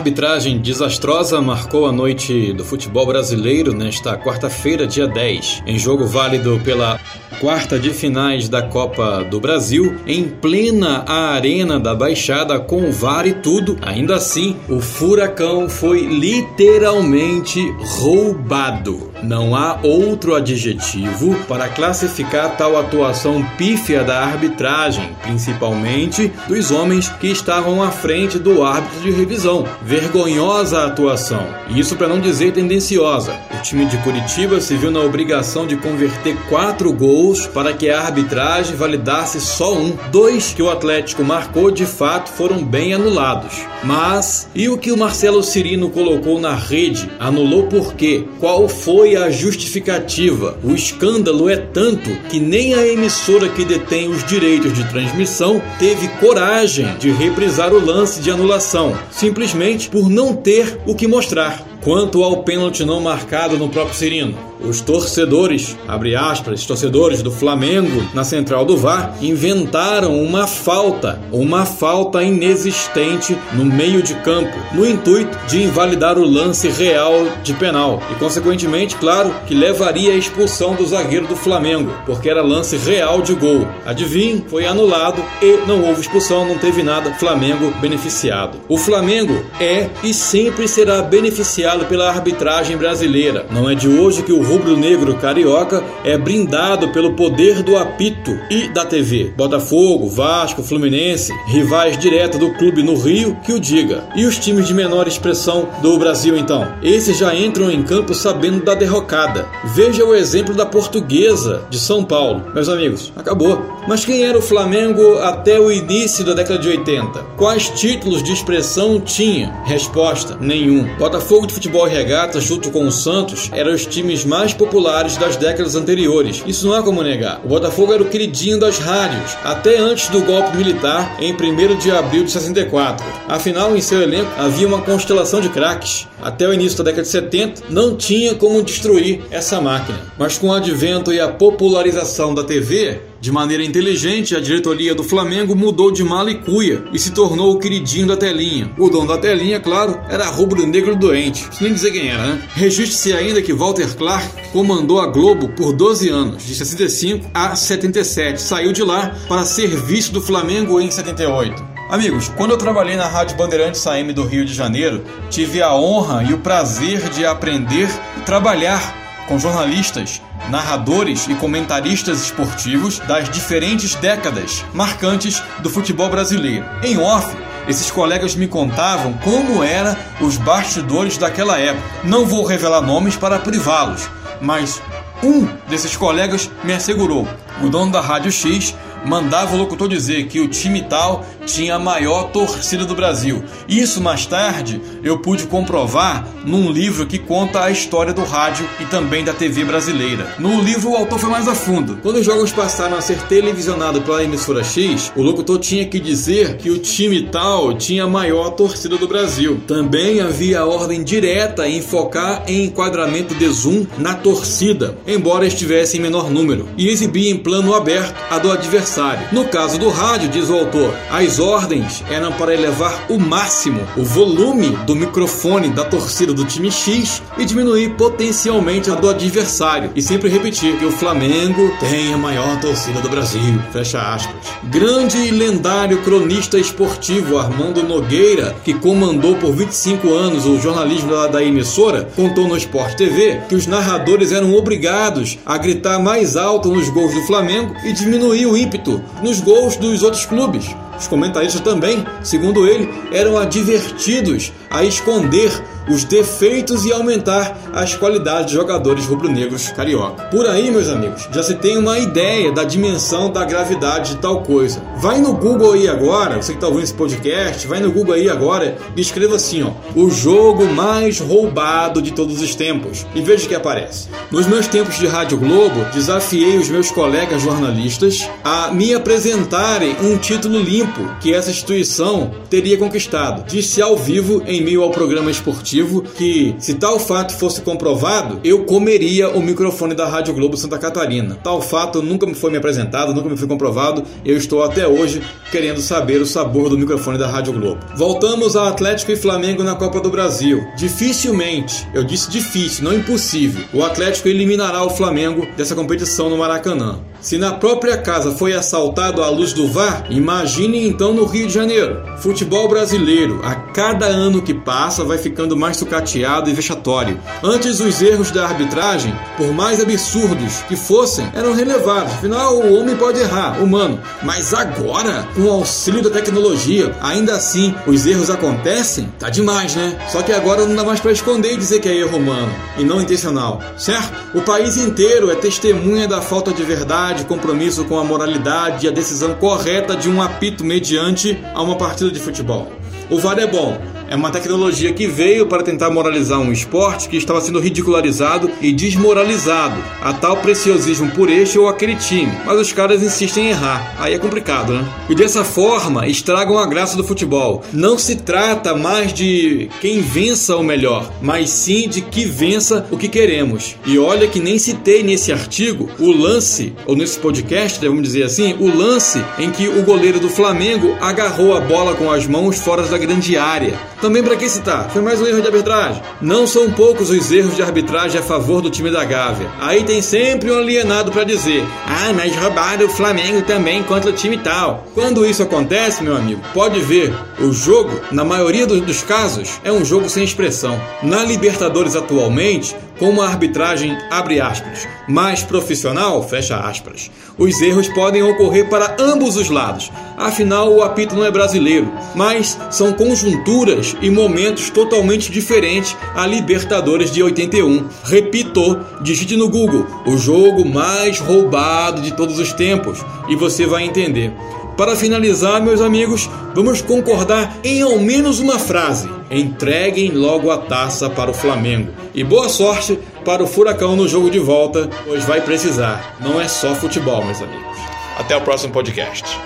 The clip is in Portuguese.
arbitragem desastrosa marcou a noite do futebol brasileiro nesta quarta-feira, dia 10, em jogo válido pela quarta de finais da Copa do Brasil, em plena arena da Baixada com VAR e tudo. Ainda assim, o Furacão foi literalmente roubado. Não há outro adjetivo para classificar tal atuação pífia da arbitragem, principalmente dos homens que estavam à frente do árbitro de revisão. Vergonhosa atuação, isso para não dizer tendenciosa. O time de Curitiba se viu na obrigação de converter quatro gols para que a arbitragem validasse só um. Dois que o Atlético marcou de fato foram bem anulados. Mas e o que o Marcelo Cirino colocou na rede? Anulou por quê? Qual foi a justificativa? O escândalo é tanto que nem a emissora que detém os direitos de transmissão teve coragem de reprisar o lance de anulação, simplesmente por não ter o que mostrar. Quanto ao pênalti não marcado no próprio Cirino, os torcedores, abre aspas, torcedores do Flamengo na central do VAR inventaram uma falta, uma falta inexistente no meio de campo, no intuito de invalidar o lance real de penal e consequentemente, claro, que levaria à expulsão do zagueiro do Flamengo, porque era lance real de gol. Adivinhe, foi anulado e não houve expulsão, não teve nada, Flamengo beneficiado. O Flamengo é e sempre será beneficiado pela arbitragem brasileira. Não é de hoje que o rubro-negro carioca é brindado pelo poder do apito e da TV. Botafogo, Vasco, Fluminense, rivais direto do clube no Rio, que o diga. E os times de menor expressão do Brasil então? Esses já entram em campo sabendo da derrocada. Veja o exemplo da portuguesa de São Paulo. Meus amigos, acabou. Mas quem era o Flamengo até o início da década de 80? Quais títulos de expressão tinha? Resposta: nenhum. Botafogo de futebol e regata, junto com o Santos, eram os times mais populares das décadas anteriores. Isso não há como negar. O Botafogo era o queridinho das rádios, até antes do golpe militar em 1 de abril de 64. Afinal, em seu elenco havia uma constelação de craques. Até o início da década de 70, não tinha como destruir essa máquina. Mas com o advento e a popularização da TV, de maneira inteligente, a diretoria do Flamengo mudou de mala e cuia e se tornou o queridinho da telinha. O dono da telinha, claro, era rubro-negro doente, sem nem dizer quem era, né? Registre-se ainda que Walter Clark comandou a Globo por 12 anos, de 65 a 77. Saiu de lá para serviço do Flamengo em 78. Amigos, quando eu trabalhei na Rádio Bandeirantes AM do Rio de Janeiro, tive a honra e o prazer de aprender e trabalhar com jornalistas, narradores e comentaristas esportivos das diferentes décadas marcantes do futebol brasileiro. Em off, esses colegas me contavam como eram os bastidores daquela época. Não vou revelar nomes para privá-los, mas um desses colegas me assegurou: o dono da Rádio X mandava o locutor dizer que o time tal tinha a maior torcida do Brasil. Isso mais tarde eu pude comprovar num livro que conta a história do rádio e também da TV brasileira. No livro o autor foi mais a fundo. Quando os jogos passaram a ser televisionados pela emissora X, o locutor tinha que dizer que o time tal tinha a maior torcida do Brasil. Também havia a ordem direta em focar em enquadramento de zoom na torcida, embora estivesse em menor número, e exibir em plano aberto a do adversário. No caso do rádio, diz o autor, as ordens eram para elevar o máximo o volume do microfone da torcida do time X e diminuir potencialmente a do adversário. E sempre repetir que o Flamengo tem a maior torcida do Brasil. Fecha aspas. Grande e lendário cronista esportivo Armando Nogueira, que comandou por 25 anos o jornalismo da, da emissora, contou no Sport TV que os narradores eram obrigados a gritar mais alto nos gols do Flamengo e diminuir o ímpeto nos gols dos outros clubes. Os comentaristas também, segundo ele, eram advertidos a esconder os defeitos e aumentar as qualidades de jogadores rubro-negros carioca. Por aí, meus amigos, já se tem uma ideia da dimensão da gravidade de tal coisa. Vai no Google aí agora, você que está ouvindo esse podcast, vai no Google aí agora e escreva assim, ó, o jogo mais roubado de todos os tempos e veja o que aparece. Nos meus tempos de Rádio Globo, desafiei os meus colegas jornalistas a me apresentarem um título limpo que essa instituição teria conquistado. Disse ao vivo em em meio ao programa esportivo que, se tal fato fosse comprovado, eu comeria o microfone da Rádio Globo Santa Catarina. Tal fato nunca me foi me apresentado, nunca me foi comprovado. Eu estou até hoje querendo saber o sabor do microfone da Rádio Globo. Voltamos a Atlético e Flamengo na Copa do Brasil. Dificilmente, eu disse difícil, não impossível, o Atlético eliminará o Flamengo dessa competição no Maracanã. Se na própria casa foi assaltado à luz do VAR, imagine então no Rio de Janeiro. Futebol brasileiro, a cada ano que passa, vai ficando mais sucateado e vexatório. Antes, os erros da arbitragem, por mais absurdos que fossem, eram relevados. Afinal, o homem pode errar, humano. Mas agora, com o auxílio da tecnologia, ainda assim, os erros acontecem? Tá demais, né? Só que agora não dá mais para esconder e dizer que é erro humano e não intencional, certo? O país inteiro é testemunha da falta de verdade de compromisso com a moralidade e a decisão correta de um apito mediante a uma partida de futebol. O VAR é bom, é uma tecnologia que veio para tentar moralizar um esporte que estava sendo ridicularizado e desmoralizado, a tal preciosismo por este ou aquele time. Mas os caras insistem em errar, aí é complicado, né? E dessa forma estragam a graça do futebol. Não se trata mais de quem vença o melhor, mas sim de que vença o que queremos. E olha que nem citei nesse artigo o lance, ou nesse podcast, vamos dizer assim, o lance em que o goleiro do Flamengo agarrou a bola com as mãos fora da grande área. Também para que citar? Foi mais um erro de arbitragem. Não são poucos os erros de arbitragem a favor do time da Gávea. Aí tem sempre um alienado para dizer: "Ah, mas roubaram o Flamengo também contra o time tal". Quando isso acontece, meu amigo, pode ver, o jogo, na maioria dos casos, é um jogo sem expressão. Na Libertadores atualmente, com uma arbitragem abre aspas, mais profissional, fecha aspas. Os erros podem ocorrer para ambos os lados. Afinal, o apito não é brasileiro, mas são conjunturas e momentos totalmente diferentes a Libertadores de 81. Repito, digite no Google o jogo mais roubado de todos os tempos e você vai entender. Para finalizar, meus amigos, vamos concordar em ao menos uma frase. Entreguem logo a taça para o Flamengo. E boa sorte para o Furacão no jogo de volta, pois vai precisar. Não é só futebol, meus amigos. Até o próximo podcast.